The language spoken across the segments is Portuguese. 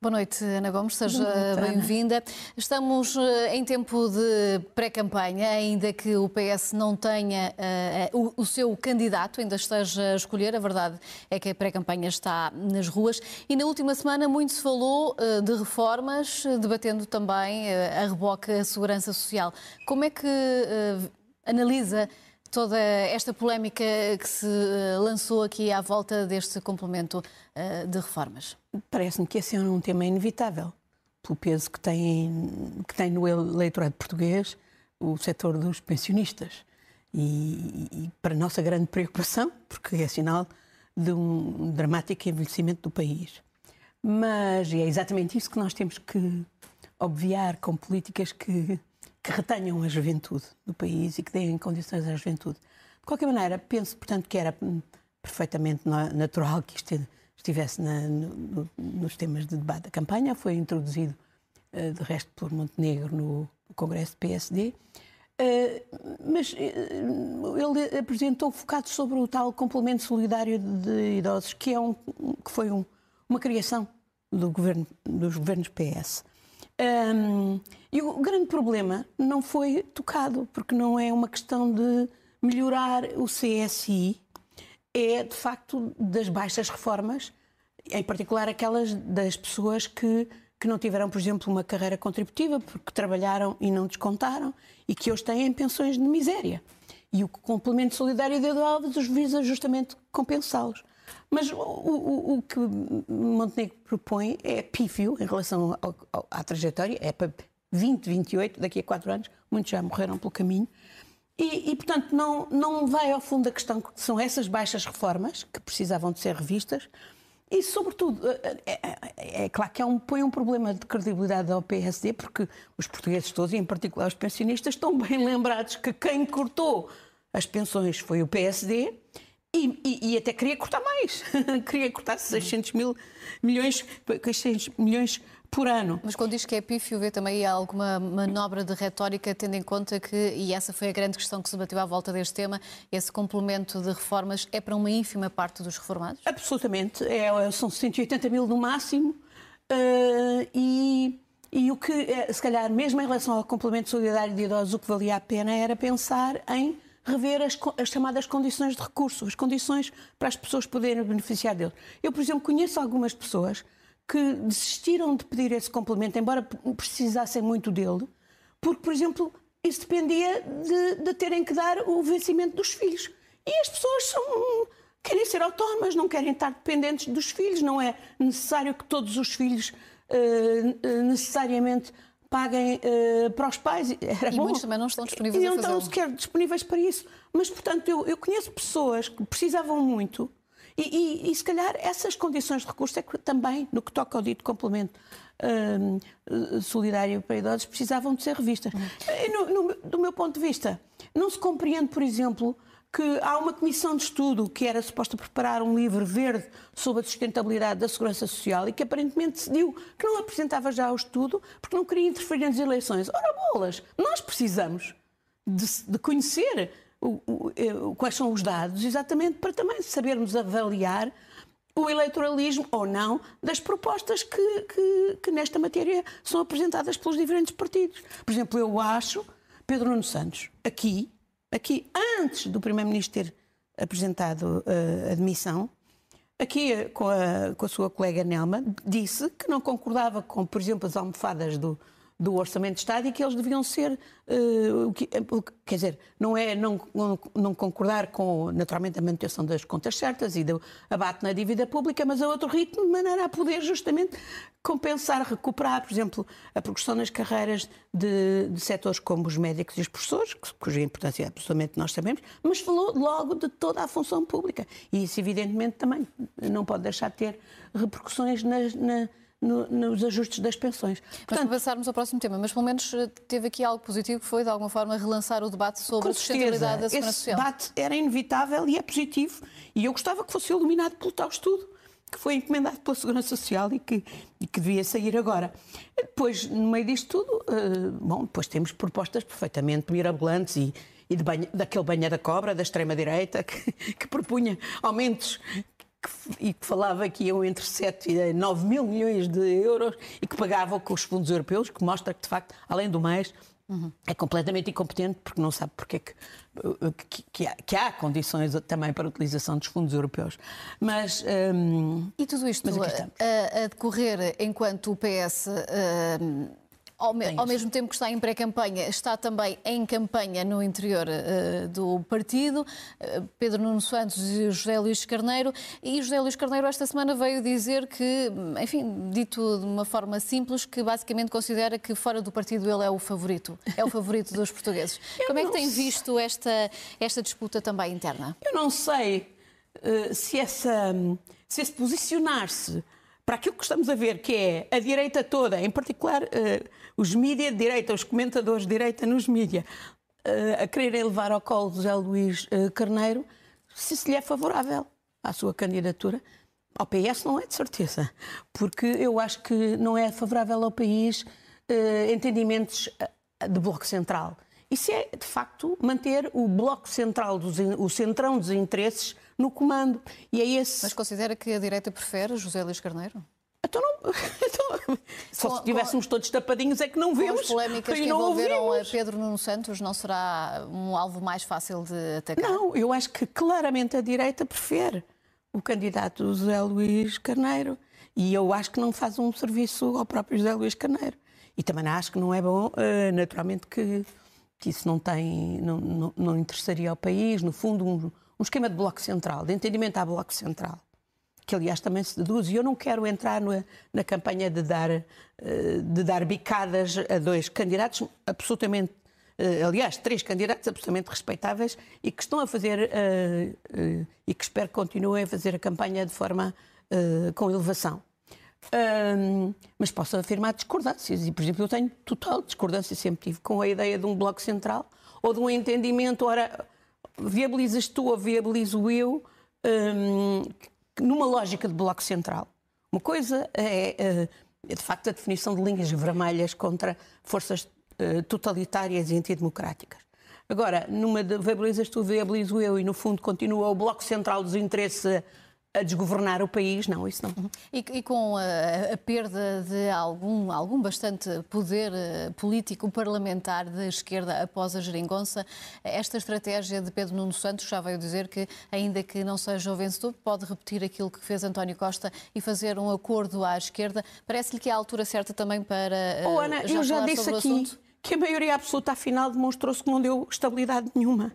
Boa noite, Ana Gomes, seja bem-vinda. Estamos eh, em tempo de pré-campanha, ainda que o PS não tenha uh, o, o, seu candidato, ainda esteja a escolher. A verdade é que a pré-campanha está nas ruas. E na última semana muito se falou uh, de reformas, debatendo também uh, a reboque a segurança social. Como é que analisa toda esta polémica que se eh, lançou aqui à volta deste complemento eh, de reformas? Parece-me que esse é um tema inevitável, pelo peso que tem, que tem no eleitorado português o setor dos pensionistas. E, e para nossa grande preocupação, porque é sinal de um dramático envelhecimento do país. Mas é exatamente isso que nós temos que obviar com políticas que que retenham a juventude do país e que deem condições à juventude. De qualquer maneira, penso, portanto, que era perfeitamente natural que isto estivesse na, no, nos temas de debate da campanha. Foi introduzido, uh, de resto, por Montenegro no, Congresso do PSD. Eh, mas uh, ele apresentou focado sobre o tal complemento solidário de idosos, que, é um, que foi um, uma criação do governo, dos governos PS. Um, e o grande problema não foi tocado, porque não é uma questão de melhorar o CSI, é de facto das baixas reformas, em particular aquelas das pessoas que, que não tiveram, por exemplo, uma carreira contributiva, porque trabalharam e não descontaram, e que hoje têm pensões de miséria. E o complemento solidário de Alves os visa justamente compensá-los. Mas o, o, o, que Montenegro propõe é pífio em relação ao, ao, à trajetória, é para 20, 28, daqui a 4 anos, muitos já morreram pelo caminho. E, e, portanto, não, não vai ao fundo da questão que são essas baixas reformas que precisavam de ser revistas. E, sobretudo, é, é, é claro que é um, põe um problema de credibilidade ao PSD, porque os portugueses todos, e em particular os pensionistas, estão bem lembrados que quem cortou as pensões foi o PSD e, e, e, até queria cortar mais. queria cortar 600 mil milhões, 600 milhões por ano. Mas quando diz que é pífio, vê também alguma manobra de retórica, tendo em conta que, e essa foi a grande questão que se bateu à volta deste tema, esse complemento de reformas é para uma ínfima parte dos reformados? Absolutamente. É, são 180 mil no máximo. Uh, e, e o que, é, se calhar, mesmo em relação ao complemento solidário de idosos, o que valia a pena era pensar em rever as, as, chamadas condições de recurso, as condições para as pessoas poderem beneficiar dele. Eu, por exemplo, conheço algumas pessoas que desistiram de pedir esse complemento, embora precisassem muito dele, porque, por exemplo, isso dependia de, de terem que dar o vencimento dos filhos. E as pessoas são, querem ser autónomas, não querem estar dependentes dos filhos, não é necessário que todos os filhos uh, necessariamente paguem uh, para os pais. Era e bom. muitos também não estão disponíveis e não estão sequer disponíveis para isso. Mas, portanto, eu, eu conheço pessoas que precisavam muito e, e, e, se calhar essas condições de recurso é que também, no que toca ao dito complemento uh, solidário para idosos, precisavam de ser revistas. Uhum. No, no, do meu ponto de vista, não se compreende, por exemplo, que há uma comissão de estudo que era suposta preparar um livro verde sobre a sustentabilidade da segurança social e que aparentemente decidiu que não apresentava já o estudo porque não queria interferir nas eleições. Ora, bolas, nós precisamos de, de conhecer o, o, eh, quais são os dados exatamente para também sabermos avaliar o eleitoralismo ou não das propostas que, que, que nesta matéria são apresentadas pelos diferentes partidos. Por exemplo, eu acho Pedro Nuno Santos aqui aqui, antes do Primeiro-Ministro ter apresentado uh, a demissão, aqui com a, com a sua colega Nelma, disse que não concordava com, por exemplo, as almofadas do, do Orçamento de Estado e que eles deviam ser, uh, que, quer dizer, não é não, não, não, concordar com, naturalmente, a manutenção das contas certas e do abate na dívida pública, mas a outro ritmo, de maneira a poder justamente compensar, recuperar, por exemplo, a progressão nas carreiras de, de setores como os médicos e os professores, cuja importância absolutamente nós sabemos, mas falou logo de toda a função pública. E isso, evidentemente, também não pode deixar de ter repercussões nas, na, no, nos ajustes das pensões. Portanto, mas passarmos ao próximo tema, mas pelo menos eh, teve aqui algo positivo que foi, de alguma forma, relançar o debate sobre a sustentabilidade da segurança social. Esse debate era inevitável e é positivo. E eu gostava que fosse iluminado pelo tal estudo que foi encomendado pela Segurança Social e que, e que devia sair agora. Depois, no meio disto tudo, uh, bom, depois temos propostas perfeitamente mirabolantes e, e de banha, daquele banha da cobra da extrema-direita que, que propunha aumentos e que falava que iam entre 7 e 9 mil milhões de euros e que pagavam com os fundos europeus, que mostra que, de facto, além do mais, Uhum. É completamente incompetente porque não sabe porque é que, que, que, há, que, há, condições também para a utilização dos fundos europeus. Mas. Um, e tudo isto a, a, decorrer enquanto o PS. Um, ao, me, ao, mesmo tempo que está em pré-campanha, está também em campanha no interior uh, do partido, uh, Pedro Nuno Santos e José Luís Carneiro. E José Luís Carneiro esta semana veio dizer que, enfim, dito de uma forma simples, que basicamente considera que fora do partido ele é o favorito, é o favorito dos portugueses. Como é que tem visto esta, esta disputa também interna? Eu não sei uh, se, essa, se esse posicionar-se para aquilo que estamos a ver, que é a direita toda, em particular uh, os mídias de direita, os comentadores de direita nos mídias, uh, a quererem levar ao colo José Luís uh, Carneiro, se se lhe é favorável à sua candidatura. Ao PS não é de certeza, porque eu acho que não é favorável ao país entendimentos de bloco central. Isso é, de facto, manter o bloco central, dos, o centrão dos interesses no comando. E é esse... Mas considera que a direita prefere José Luís Carneiro? Então não... Então, só se estivéssemos todos tapadinhos é que não vemos. Com as polémicas que envolveram a Pedro Nuno Santos, não será um alvo mais fácil de atacar? Não, eu acho que claramente a direita prefere o candidato José Luís Carneiro. E eu acho que não faz um serviço ao próprio José Luís Carneiro. E também acho que não é bom, eh, naturalmente, que, que isso não, tem, não, não, não interessaria ao país. No fundo, um, um esquema de bloco central, de entendimento à bloco central, que aliás também se deduz. E eu não quero entrar na, na campanha de dar, eh, de dar bicadas a dois candidatos absolutamente eh, aliás, três candidatos absolutamente respeitáveis e que estão a fazer, uh, uh, e que espero que continuem a fazer a campanha de forma uh, com elevação. mas posso afirmar discordâncias, e por exemplo, eu tenho total discordância, sempre tive, com a ideia de um bloco central ou de um entendimento, ora, viabilizas tu ou viabilizo eu um, numa lógica de bloco central. Uma coisa é, é, de facto, a definição de linhas vermelhas contra forças uh, totalitárias e antidemocráticas. Agora, numa de viabilizas tu, viabilizo eu, e no fundo continua o bloco central dos interesses a desgovernar o país, não, isso não. Uhum. E, e com a, a, perda de algum, algum bastante poder uh, político parlamentar da esquerda após a geringonça, esta estratégia de Pedro Nuno Santos já veio dizer que, ainda que não seja o vencedor, pode repetir aquilo que fez António Costa e fazer um acordo à esquerda. Parece-lhe que é a altura certa também para. Oh, Ana, já eu já disse aqui que a maioria absoluta, afinal, demonstrou-se que não deu estabilidade nenhuma.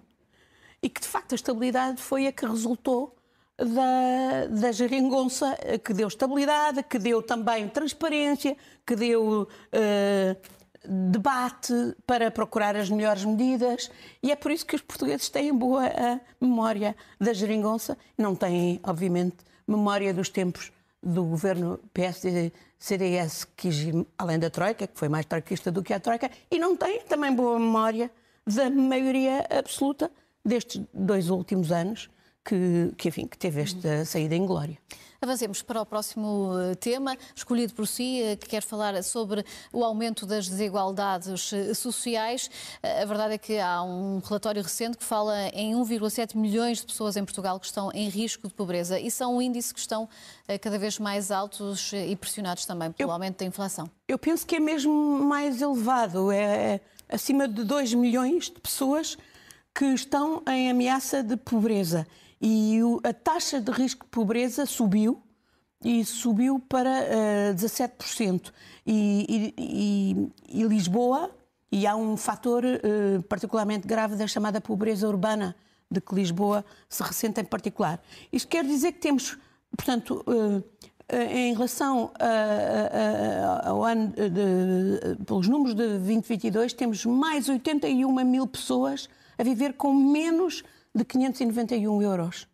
E que, de facto, a estabilidade foi a que resultou da, da geringonça, que deu estabilidade, que deu também transparência, que deu uh, debate para procurar as melhores medidas. E é por isso que os portugueses têm boa uh, memória da geringonça, não têm, obviamente, memória dos tempos do governo PSD-CDS, que além da Troika, que foi mais troquista do que a Troika, e não têm também boa memória da maioria absoluta destes dois últimos anos, que, que, enfim, que teve esta saída em glória. Avancemos para o próximo eh, tema, escolhido por si, eh, que quer falar sobre o aumento das desigualdades eh, sociais. A verdade é que há um relatório recente que fala em 1,7 milhões de pessoas em Portugal que estão em risco de pobreza e são um índice que estão cada vez mais altos e pressionados também pelo eu, aumento da inflação. Eu penso que é mesmo mais elevado, é, é acima de 2 milhões de pessoas que estão em ameaça de pobreza e a taxa de risco de pobreza subiu e subiu para uh, 17%. E, e, e, Lisboa, e há um fator uh, particularmente grave da chamada pobreza urbana, de que Lisboa se ressente em particular. Isto quer dizer que temos, portanto, uh, em relação a, a, ao ano, de, pelos números de 2022, temos mais 81 mil pessoas a viver com menos de 591 euros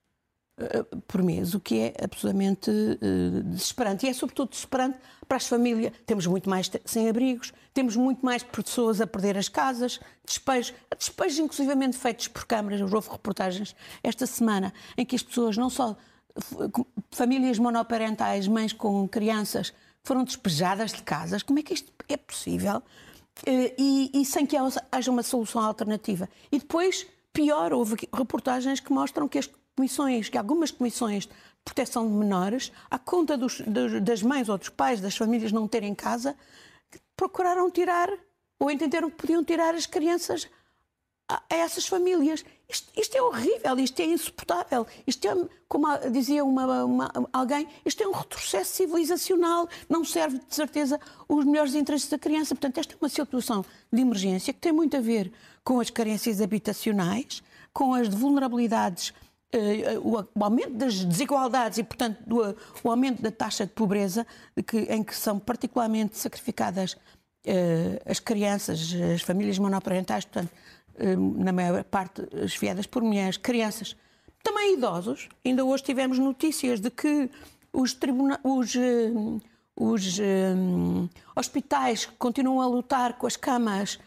eh, por mês, o que é absolutamente uh, desesperante. E é sobretudo desesperante para as famílias. Temos muito mais sem-abrigos, temos muito mais pessoas a perder as casas, despejos, despejos inclusivamente feitos por câmaras. Houve reportagens esta semana em que as pessoas, não só famílias monoparentais, mães com crianças, foram despejadas de casas. Como é que isto é possível? Uh, e, e sem que haja uma solução alternativa. E depois pior, houve reportagens que mostram que as comissões, que algumas comissões de proteção de menores, à conta dos, das mães ou dos pais das famílias não terem casa, procuraram tirar ou entenderam que podiam tirar as crianças a, essas famílias. Isto, isto, é horrível, isto é insuportável. Isto é, como dizia uma, uma, alguém, isto é um retrocesso civilizacional, não serve de certeza os melhores interesses da criança. Portanto, esta é uma situação de emergência que tem muito a ver com as carências habitacionais, com as vulnerabilidades Uh, o, aumento das desigualdades e, portanto, o aumento da taxa de pobreza, em que são particularmente sacrificadas uh, as crianças, as famílias monoparentais, portanto, uh, na maior parte esfiadas por mulheres, crianças, também idosos. Ainda hoje tivemos notícias de que os, os, os hospitais continuam a lutar com as camas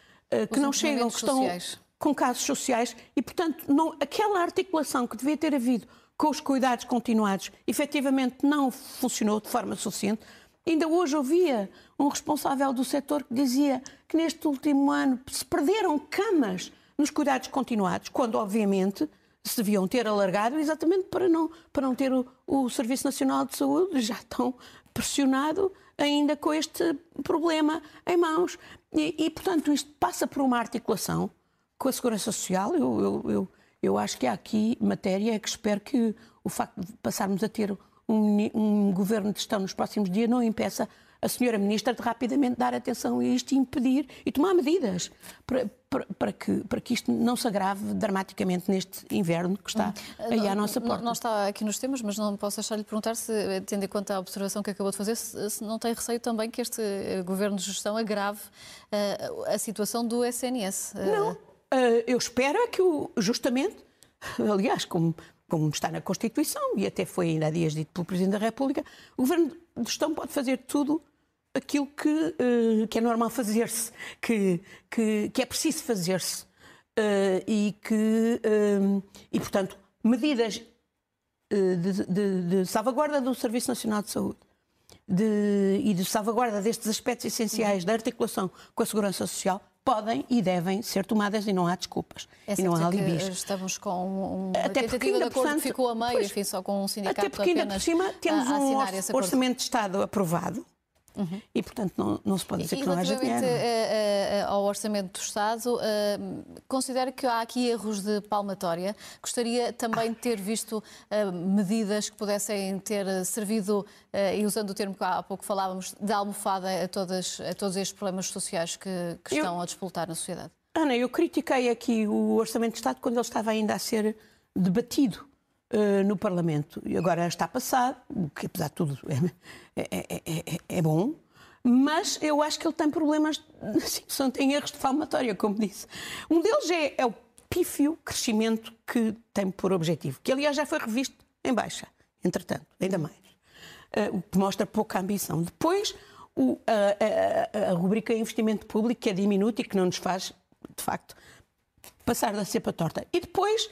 que não chegam, que estão. Sociais com casos sociais e, portanto, não, aquela articulação que devia ter havido com os cuidados continuados efetivamente não funcionou de forma suficiente. Ainda hoje ouvia um responsável do setor que dizia que neste último ano se perderam camas nos cuidados continuados, quando obviamente se deviam ter alargado exatamente para não, para não ter o, o Serviço Nacional de Saúde já tão pressionado ainda com este problema em mãos. E, e portanto, isto passa por uma articulação com a Segurança Social, eu, eu, eu, eu acho que há aqui matéria que espero que o facto de passarmos a ter um, um governo de gestão nos próximos dias não impeça a senhora ministra de rapidamente dar atenção a isto e impedir e tomar medidas para, para, para, que, para que isto não se agrave dramaticamente neste inverno que está aí à nossa porta. Não, não está aqui nos temas, mas não posso deixar-lhe perguntar se, tendo em conta a observação que acabou de fazer, se, se não tem receio também que este eh, governo de gestão agrave uh, a situação do SNS. Uh... Não Uh, eu espero é que, o, justamente, aliás, como, como está na Constituição, e até foi ainda há dias dito pelo Presidente da República, o Governo de Gestão pode fazer tudo aquilo que, uh, que é normal fazer-se, que, que, que, é preciso fazer-se. Uh, e que, e, portanto, medidas de, de, de, salvaguarda do Serviço Nacional de Saúde de, e de salvaguarda destes aspectos essenciais da articulação com a segurança social podem e devem ser tomadas e não há desculpas. É e não há alibis. Estamos com um, até tentativa de acordo que ficou a meio, pois, enfim, só com um sindicato Até porque ainda por cima temos um orçamento de Estado aprovado Uhum. E, portanto, não, não, se pode dizer e, que não haja dinheiro. Uh, ao Orçamento do Estado, uh, considera que há aqui erros de palmatória. Gostaria também de ter visto medidas que pudessem ter servido, e usando o termo que há pouco falávamos, de almofada a, todas, a todos estes problemas sociais que, que estão eu, a despoltar na sociedade. Ana, eu critiquei aqui o Orçamento do Estado quando ele estava ainda a ser debatido uh, no Parlamento. E agora está passado, o que apesar de tudo é, é, é, é, bom, mas eu acho que ele tem problemas, assim, tem erros de falmatória, como disse. Um deles é, é o pífio crescimento que tem por objetivo, que aliás já foi revisto em baixa, entretanto, ainda mais. Uh, o que mostra pouca ambição. Depois, o, a, a, a, rubrica investimento público, que é diminuta e que não nos faz, de facto, passar da cepa torta. E depois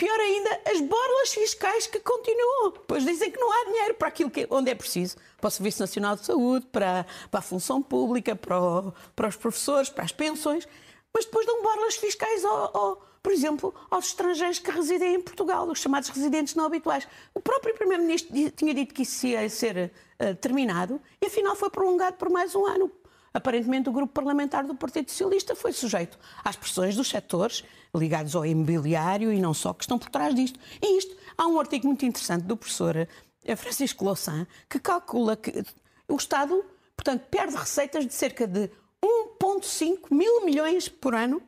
Pior ainda, as borlas fiscais que continuam. Pois dizem que não há dinheiro para aquilo que, onde é preciso. Para o Serviço Nacional de Saúde, para, para a função pública, para, o, para os professores, para as pensões. Mas depois dão borlas fiscais, ao, ao, por exemplo, aos estrangeiros que residem em Portugal, os chamados residentes não habituais. O próprio Primeiro-Ministro tinha dito que isso ia ser uh, terminado e afinal foi prolongado por mais um ano aparentemente o grupo parlamentar do Partido Socialista foi sujeito às pressões dos setores ligados ao imobiliário e não só que estão por trás disto. E isto, há um artigo muito interessante do professor eh, Francisco Louçã que calcula que o Estado, portanto, perde receitas de cerca de 1,5 mil milhões por ano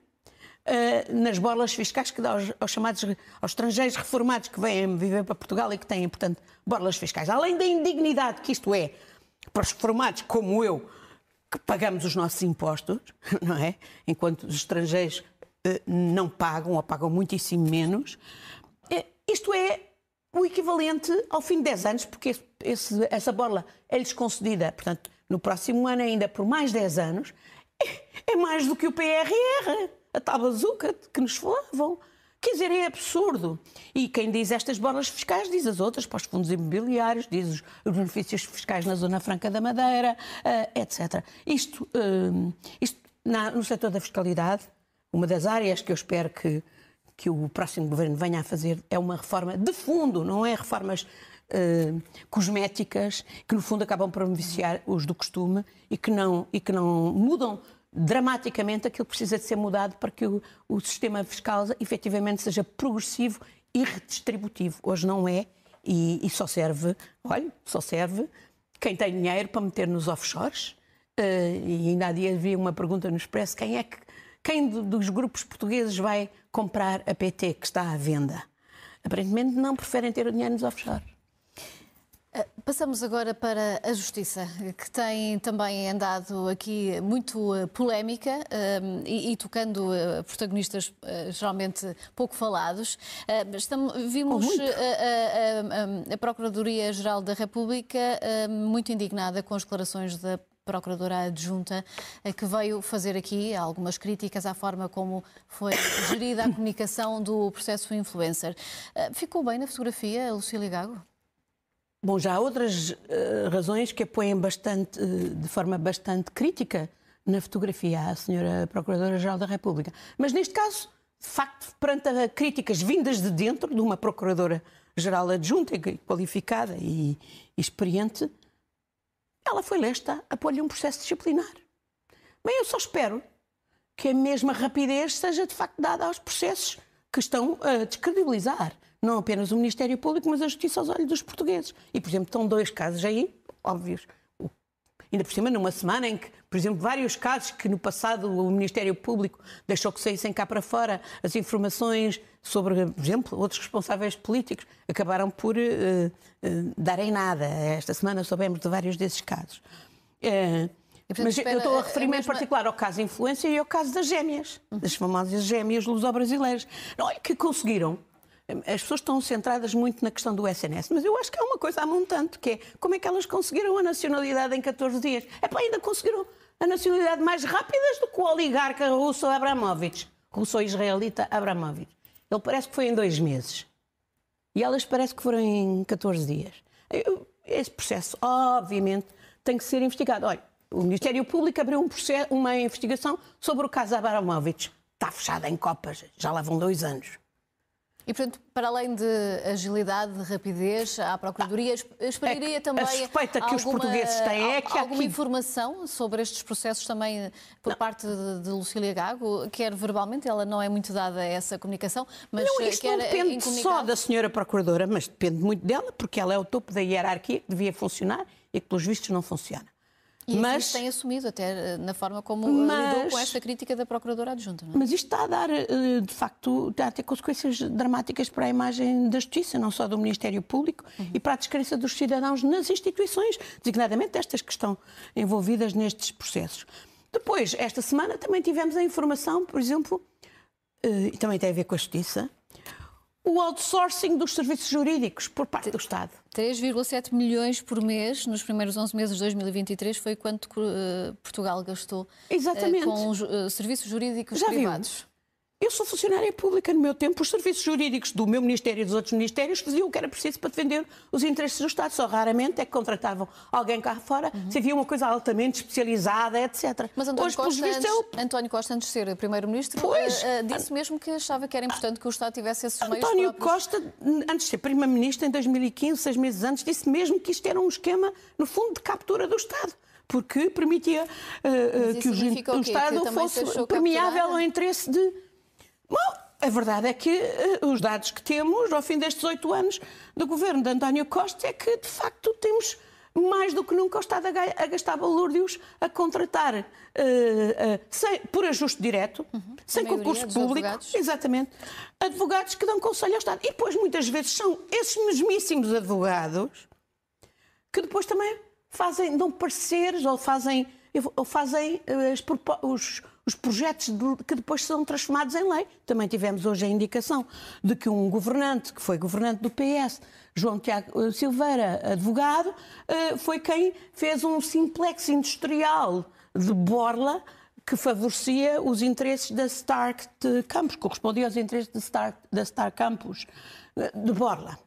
Uh, nas bolas fiscais que dá aos, aos, chamados aos estrangeiros reformados que vêm viver para Portugal e que têm, portanto, bolas fiscais. Além da indignidade que isto é para os reformados como eu, que pagamos os nossos impostos, não é? Enquanto os estrangeiros eh, não pagam ou pagam muitíssimo menos. Eh, isto é o equivalente ao fim de 10 anos, porque esse, essa bola é-lhes concedida, portanto, no próximo ano ainda por mais 10 anos, é, é mais do que o PRR, a tal bazuca que nos falavam. Quer dizer, é absurdo. E quem diz estas bolas fiscais diz as outras, para os fundos imobiliários, diz os, benefícios fiscais na Zona Franca da Madeira, uh, etc. Isto, uh, isto na, no setor da fiscalidade, uma das áreas que eu espero que, que o próximo governo venha a fazer é uma reforma de fundo, não é reformas uh, cosméticas que no fundo acabam por beneficiar os do costume e que não, e que não mudam dramaticamente aquilo que precisa de ser mudado para que o, o sistema fiscal efetivamente seja progressivo e redistributivo. Hoje não é e, e só serve, olha, só serve quem tem dinheiro para meter nos offshores. Uh, e ainda há dias vi uma pergunta no Expresso: quem é que, quem dos grupos portugueses vai comprar a PT que está à venda? Aparentemente não preferem ter o dinheiro nos offshores. Eh, passamos agora para a Justiça, que tem também andado aqui muito eh, polémica um, e, e, tocando uh, protagonistas geralmente pouco falados. Estamos, vimos a, a, a Procuradoria-Geral da República muito indignada com as declarações da Procuradora Adjunta, que veio fazer aqui algumas críticas à forma como foi gerida a comunicação do processo influencer. Ficou bem na fotografia, Lucília Gago? Bom, já há outras uh, razões que apoiam bastante, uh, de forma bastante crítica na fotografia a senhora Procuradora-Geral da República. Mas neste caso, de facto, perante críticas vindas de dentro de uma Procuradora-Geral adjunta, qualificada e, e experiente, ela foi lesta a pôr-lhe um processo disciplinar. Bem, eu só espero que a mesma rapidez seja de facto dada aos processos que estão a descredibilizar não apenas o Ministério Público, mas a Justiça aos olhos dos portugueses. E, por exemplo, estão dois casos aí, óbvios. Ainda por cima, numa semana em que, por exemplo, vários casos que no passado o Ministério Público deixou que saíssem cá para fora as informações sobre, por exemplo, outros responsáveis políticos, acabaram por uh, uh, darem nada. Esta semana soubemos de vários desses casos. Uh, mas eu estou a referir-me mesma... em particular ao caso Influência e ao caso das gêmeas, das famosas gêmeas luso-brasileiras. É que conseguiram as pessoas estão centradas muito na questão do SNS, mas eu acho que há uma coisa a montante, que é como é que elas conseguiram a nacionalidade em 14 dias. É para ainda conseguiram a nacionalidade mais rápidas do que o oligarca russo Abramovich, russo-israelita Abramovich. Ele parece que foi em dois meses. E elas parece que foram em 14 dias. Esse processo, obviamente, tem que ser investigado. Olha, o Ministério Público abriu um processo, uma investigação sobre o caso Abramovich. Está fechada em copas, já lá vão dois anos. E, portanto, para além de agilidade, de rapidez, a Procuradoria esperaria é também. A suspeita que alguma, os portugueses têm é que. Alguma aqui... informação sobre estes processos também por não. parte de, de Lucília Gago, quer verbalmente, ela não é muito dada a essa comunicação, mas. Não, isto não depende só da senhora Procuradora, mas depende muito dela, porque ela é o topo da hierarquia que devia funcionar e que, pelos vistos, não funciona. E mas tem assumido até eh, na forma como eh, mas, lidou com esta crítica da Procuradora Adjunta. Não é? Mas isto está a dar, eh, de facto, está a ter consequências dramáticas para a imagem da Justiça, não só do Ministério Público, uhum. e para a descrença dos cidadãos nas instituições, designadamente estas que estão envolvidas nestes processos. Depois, esta semana também tivemos a informação, por exemplo, e também tem a ver com a Justiça, o outsourcing dos serviços jurídicos por parte do Estado. 3,7 milhões por mês nos primeiros 11 meses de 2023 foi quanto uh, Portugal gastou uh, com uh, serviços jurídicos Já privados. Viu? Eu sou funcionária pública no meu tempo. Os serviços jurídicos do meu Ministério e dos outros ministérios faziam o que era preciso para defender os interesses do Estado. Só raramente é que contratavam alguém cá fora uhum. se havia uma coisa altamente especializada, etc. Mas António, Hoje, Costa, antes, eu... António Costa, antes de ser Primeiro-Ministro, uh, uh, disse mesmo que achava que era importante que o Estado tivesse esses meios António próprios. Costa, antes de ser Primeiro-Ministro, em 2015, seis meses antes, disse mesmo que isto era um esquema, no fundo, de captura do Estado porque permitia uh, que o, o Estado fosse permeável ao interesse de. Bom, a verdade é que uh, os dados que temos ao fim destes oito anos do governo de António Costa é que, de facto, temos mais do que nunca o Estado a gastar balúrdios a contratar uh, uh, sem, por ajuste direto, uhum. sem concurso público, advogados. exatamente, advogados que dão conselho ao Estado. E depois, muitas vezes, são esses mesmíssimos advogados que depois também fazem, dão pareceres ou fazem, ou fazem uh, os, os projetos de, que depois são transformados em lei. Também tivemos hoje a indicação de que um governante, que foi governante do PS, João Tiago eh, Silveira, advogado, eh, foi quem fez um simplex industrial de Borla que favorecia os interesses da Stark Campus, correspondia aos interesses da Stark, da Stark Campus eh, de Borla.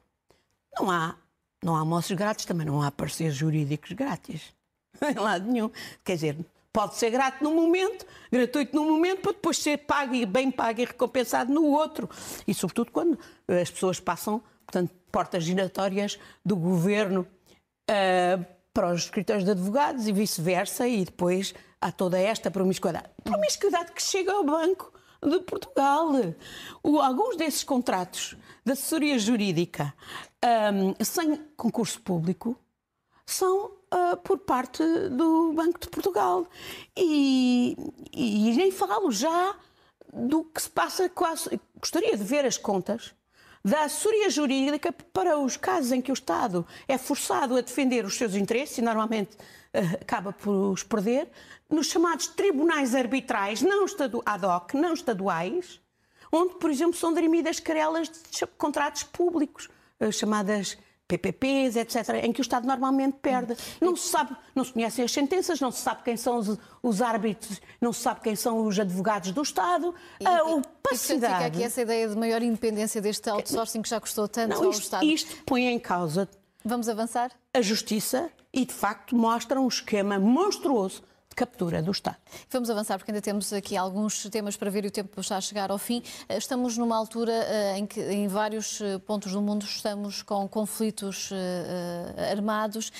Não há, não há almoços grátis, também não há parceiros jurídicos grátis. Em lado nenhum. Quer dizer, pode ser grato no momento, gratuito no momento, para depois ser pago e bem pago e recompensado no outro. E sobretudo quando as pessoas passam, portanto, portas giratórias do governo uh, para os escritórios de advogados e vice-versa, e depois há toda esta promiscuidade. Promiscuidade que chega ao Banco de Portugal. O, alguns desses contratos de assessoria jurídica um, sem concurso público são uh, por parte do Banco de Portugal. E, e, nem falo já do que se passa quase. Gostaria de ver as contas da assessoria jurídica para os casos em que o Estado é forçado a defender os seus interesses e normalmente uh, acaba por os perder, nos chamados tribunais arbitrais não ad hoc, não estaduais, onde, por exemplo, são dirimidas querelas de contratos públicos, uh, chamadas PPPs, etc., em que o Estado normalmente perde. Não se sabe, não se conhecem as sentenças, não se sabe quem são os, os árbitros, não se sabe quem são os advogados do Estado. E, a opacidade... E, fica aqui essa ideia de maior independência deste outsourcing que já custou tanto não, ao isto, Estado. Isto põe em causa... Vamos avançar? A justiça e, de facto, mostra um esquema monstruoso captura do Estado. Vamos avançar, porque ainda temos aqui alguns temas para ver e o tempo está a chegar ao fim. Eh, estamos numa altura eh, em que em vários eh, pontos do mundo estamos com conflitos armados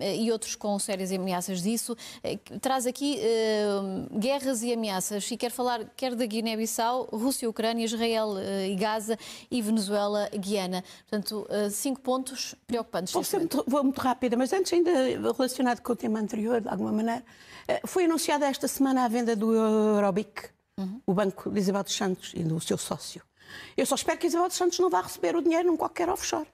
e outros com sérias ameaças disso. Traz aqui guerras e ameaças e quer falar quer da Guiné-Bissau, Rússia, Ucrânia, Israel e Gaza e Venezuela, Guiana. Portanto, cinco pontos preocupantes. Vou, muito, vou muito rápida, mas antes ainda relacionado com o tema anterior, de alguma maneira, foi anunciada esta semana a venda do Eurobic, uhum. o banco de Isabel dos Santos e do seu sócio. Eu só espero que Isabel dos Santos não vá receber o dinheiro num qualquer offshore.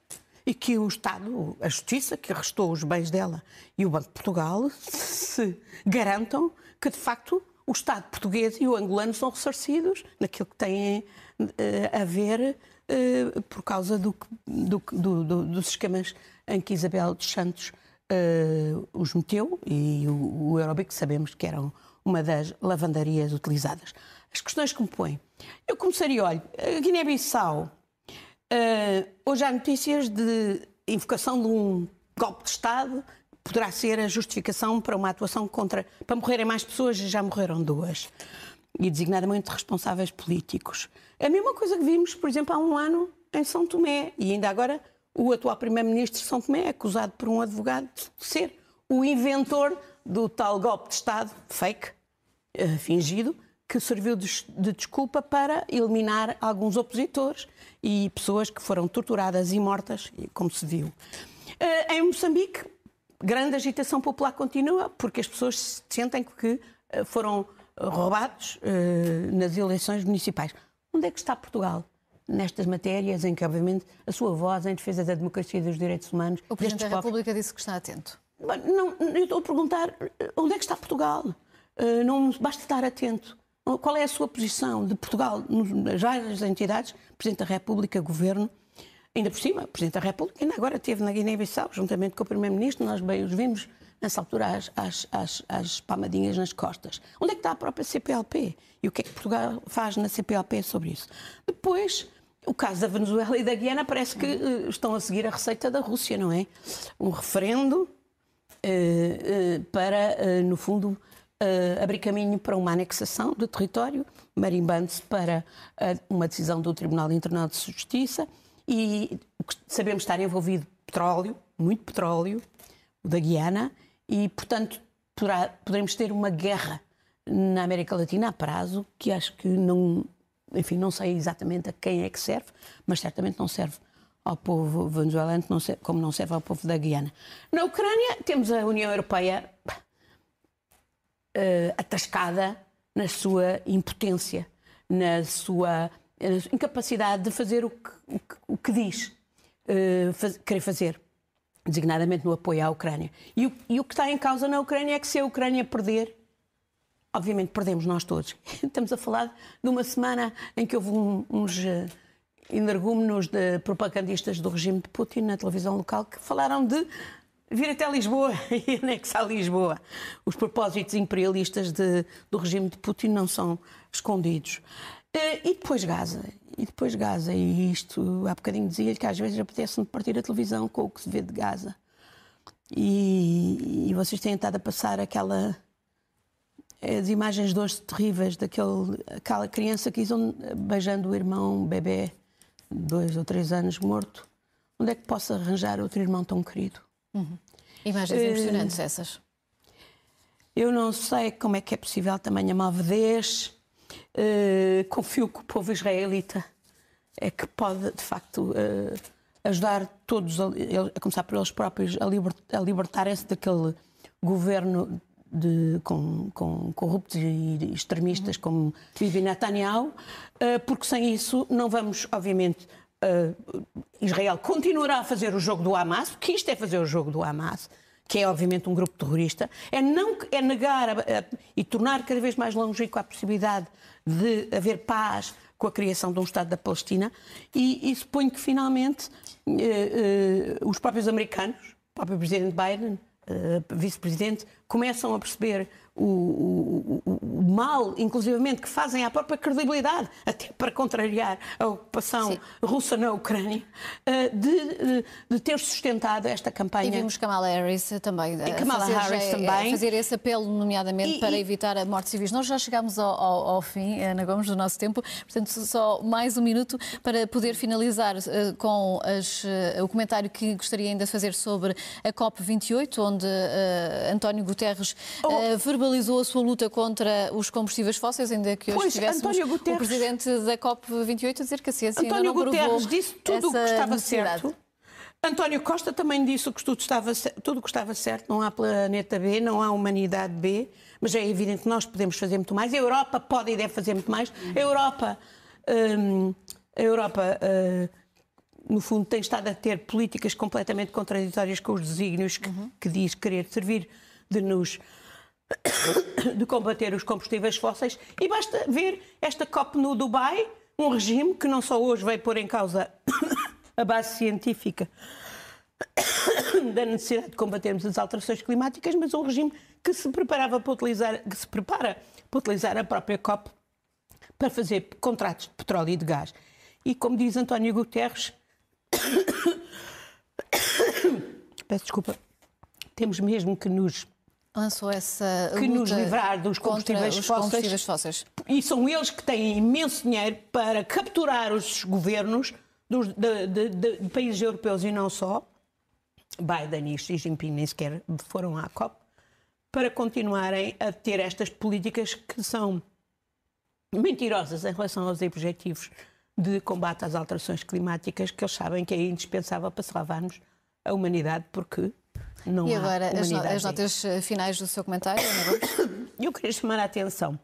E que o Estado, a Justiça, que arrestou os bens dela e o Banco de Portugal, se garantam que, de facto, o Estado português e o angolano são ressarcidos naquilo que têm uh, a ver uh, por causa do, do, do, dos esquemas em que Isabel dos Santos uh, os meteu e o, o Eurobic sabemos que eram uma das lavandarias utilizadas. As questões que me põem. Eu começaria, olha, Guiné-Bissau, uh, hoje há notícias de invocação de um golpe de Estado, poderá ser a justificação para uma atuação contra. para morrerem mais pessoas, já morreram duas. E designadamente responsáveis políticos. A mesma coisa que vimos, por exemplo, há um ano em São Tomé, e ainda agora o atual Primeiro-Ministro de São Tomé é acusado por um advogado de ser o inventor do tal golpe de Estado, fake, uh, fingido, que serviu de, de, desculpa para eliminar alguns opositores e pessoas que foram torturadas e mortas, como se viu. Uh, em Moçambique, grande agitação popular continua, porque as pessoas sentem que uh, foram roubados nas eleições municipais. Onde é que está Portugal? Nestas matérias em que, obviamente, a sua voz em defesa da democracia e dos direitos humanos. O Presidente da República povos... disse que está atento. Não, eu estou a perguntar eh, onde é que está Portugal? Eh, não basta estar atento. Qual é a sua posição de Portugal nas várias entidades, Presidente da República, Governo, ainda por cima, Presidente da República, ainda agora esteve na Guiné-Bissau, juntamente com o Primeiro-Ministro, nós bem os vimos nessa altura às, às, às, às, palmadinhas nas costas. Onde é que está a própria CPLP? E o que é que Portugal faz na CPLP sobre isso? Depois, o caso da Venezuela e da Guiana parece que uh, estão a seguir a receita da Rússia, não é? Um referendo uh, uh, para, no fundo, abrir caminho para uma anexação do território, marimbando-se para uma decisão do Tribunal Internacional de Justiça e sabemos estar envolvido petróleo, muito petróleo, o da Guiana, e, portanto, poderá, poderemos ter uma guerra na América Latina a prazo que acho que não, enfim, não sei exatamente a quem é que serve, mas certamente não serve ao povo venezuelano, como não serve ao povo da Guiana. Na Ucrânia temos a União Europeia uh, atascada na sua impotência, na sua incapacidade de fazer o que, o que, o que diz uh, faz, querer fazer, designadamente no apoio à Ucrânia. E o, e o que está em causa na Ucrânia é que se a Ucrânia perder, obviamente perdemos nós todos. Estamos a falar de uma semana em que houve um, uns uh, energúmenos de propagandistas do regime de Putin na televisão local que falaram de vir até Lisboa e anexar Lisboa. Os propósitos imperialistas de, do regime de Putin não são escondidos. Uh, e depois Gaza. E depois Gaza. E isto, há bocadinho dizia-lhe que às vezes apetece-me partir a televisão com o que se vê de Gaza. E, e vocês têm estado a passar aquela as imagens de hoje terríveis daquele, aquela criança que iam beijando o irmão bebê, dois ou três anos, morto. Onde é que posso arranjar outro irmão tão querido? Uhum. Imagens uh, impressionantes essas. Eu não sei como é que é possível tamanha malvedez. Uh, confio que o povo israelita é que pode, de facto, uh, ajudar todos, a, a, começar por eles próprios, a, libert, a libertarem-se daquele governo de, com, com, corruptos e extremistas como Bibi Netanyahu, uh, porque sem isso não vamos, obviamente, uh, Israel continuará a fazer o jogo do Hamas, porque isto é fazer o jogo do Hamas, que é obviamente um grupo terrorista, é, não, é negar a, a, e tornar cada vez mais longínqua a possibilidade de haver paz com a criação de um Estado da Palestina e, e suponho que finalmente uh, uh, os próprios americanos, o próprio presidente Biden, vice-presidente, começam a perceber o, o, o, mal, inclusivamente, que fazem à própria credibilidade, até para contrariar a ocupação Sim. russa na Ucrânia, eh, de, eh, de, ter sustentado esta campanha. E vimos Kamala Harris também, e Kamala fazer, Harris também. fazer esse apelo, nomeadamente, e, para e... evitar a morte civis. Nós já chegámos ao, ao, ao, fim, Ana Gomes, do nosso tempo, portanto, só mais um minuto para poder finalizar uh, com as, uh, o comentário que gostaria ainda de fazer sobre a COP28, onde uh, António Guterres oh. verbalizou verbalizou a sua luta contra os combustíveis fósseis, ainda que hoje pois, tivéssemos Guterres, o presidente da COP28 a dizer que a ciência António ainda não Guterres disse tudo o que estava certo. António Costa também disse que tudo estava, tudo que estava certo. Não há planeta B, não há humanidade B, mas é evidente que nós podemos fazer muito mais. A Europa pode e deve fazer muito mais. A Europa, hum, a Europa hum, no fundo, tem estado a ter políticas completamente contraditórias com os desígnios que, uhum. que diz querer servir de nos de combater os combustíveis fósseis e basta ver esta COP no Dubai, um regime que não só hoje vai pôr em causa a base científica da necessidade de combatermos as alterações climáticas, mas um regime que se preparava para utilizar, que se prepara para utilizar a própria COP para fazer contratos de petróleo e de gás. E como diz António Guterres, peço desculpa, temos mesmo que nos lançou essa que nos livrar dos combustíveis, fósseis, combustíveis fósseis. E são eles que têm imenso dinheiro para capturar os governos dos, de, de, de, países europeus e não só. Biden e Xi Jinping nem sequer foram à COP para continuarem a ter estas políticas que são mentirosas em relação aos objetivos de combate às alterações climáticas que eles sabem que é indispensável para salvarmos a humanidade, porque não e agora, as, as, notas eh, finais do seu comentário, Ana Eu queria chamar a atenção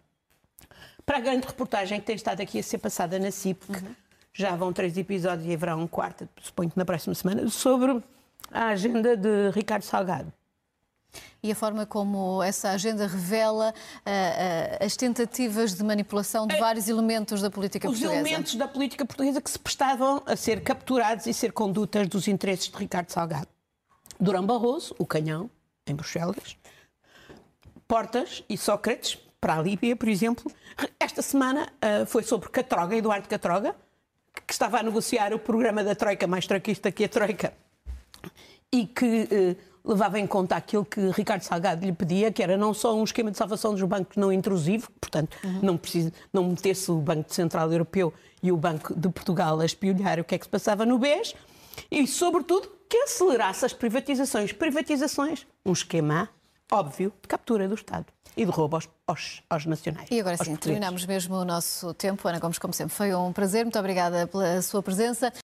para a grande reportagem que tem estado aqui a ser passada na CIP, uhum. já vão três episódios e haverá um quarto, suponho que na próxima semana, sobre a agenda de Ricardo Salgado. E a forma como essa agenda revela uh, uh, as tentativas de manipulação de vários elementos da política Os portuguesa. Os elementos da política portuguesa que se prestavam a ser capturados e ser condutas dos interesses de Ricardo Salgado. Durão Barroso, o canhão, em Bruxelas, Portas e Sócrates, para a Líbia, por exemplo. Esta semana uh, foi sobre Catroga, Eduardo Catroga, que estava a negociar o programa da Troika, mais troquista que a Troika, e que uh, levava em conta aquilo que Ricardo Salgado lhe pedia, que era não só um esquema de salvação dos bancos não intrusivo, portanto, uhum. não, precisa, não metesse o Banco Central Europeu e o Banco de Portugal a espionhar o que é que se passava no BES, e, sobretudo, que acelerasse as privatizações. Privatizações, um esquema óbvio de captura do Estado e de roubo aos, aos, aos nacionais. E agora sim, terminamos mesmo o nosso tempo. Ana Gomes, como sempre, foi um prazer. Muito obrigada pela sua presença.